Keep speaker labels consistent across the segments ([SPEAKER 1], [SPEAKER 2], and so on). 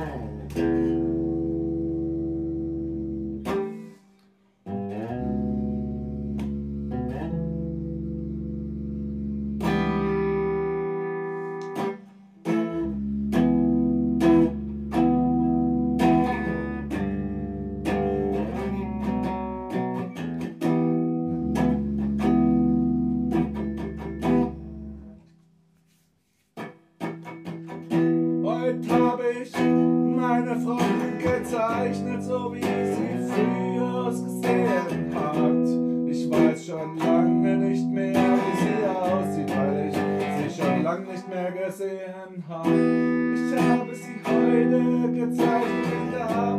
[SPEAKER 1] nine. mich meine Freundin gezeichnet, so wie sie früher ausgesehen hat. Ich weiß schon lange nicht mehr, wie sie aussieht, weil ich sie schon lange nicht mehr gesehen habe. Ich habe sie heute gezeichnet in der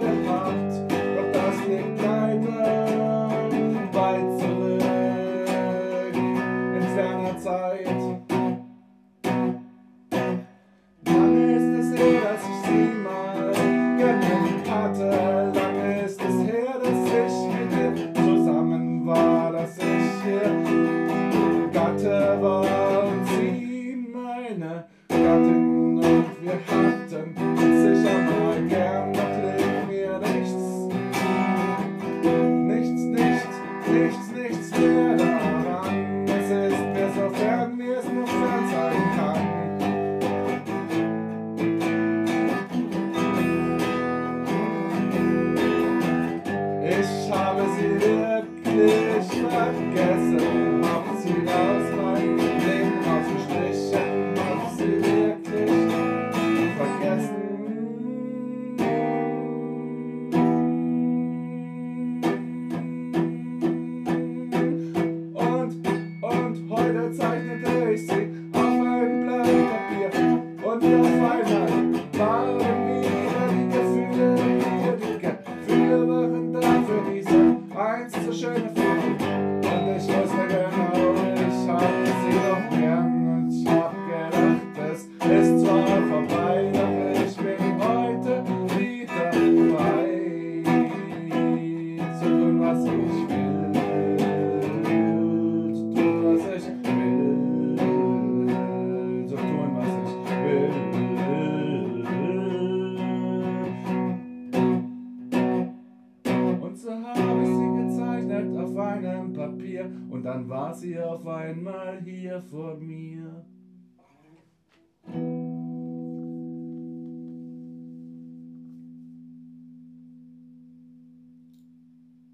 [SPEAKER 1] keiner doch das liegt keinem weit zurück in seiner Zeit. Lange ist es her, dass ich sie mal genannt hatte, lange ist es her, dass ich mit ihr zusammen war, dass ich ihr Gatte war und sie meine Gatte. Krishna, Vasudeva Krishna, Kesa habe ich sie gezeichnet auf einem Papier und dann war sie auf einmal hier vor mir.